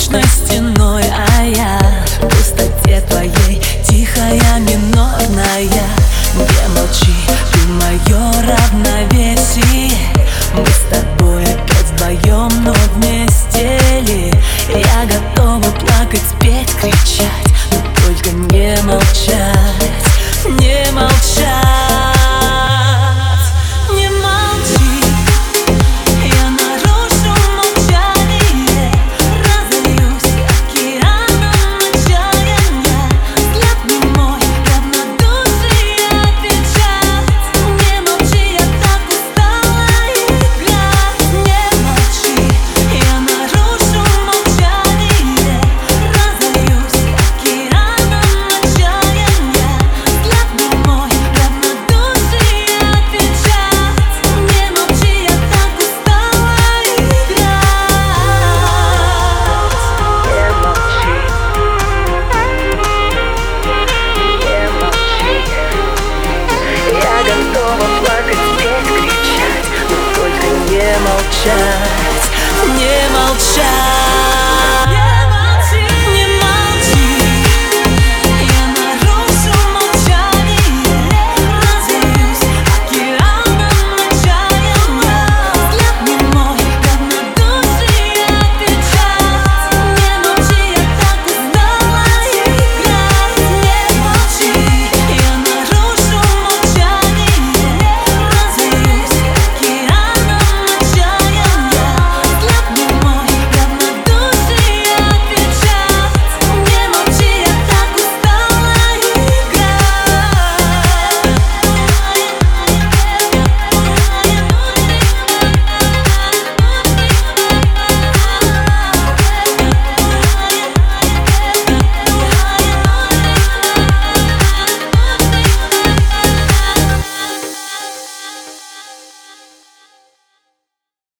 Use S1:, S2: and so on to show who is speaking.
S1: прочной стеной. Молчать, не молчать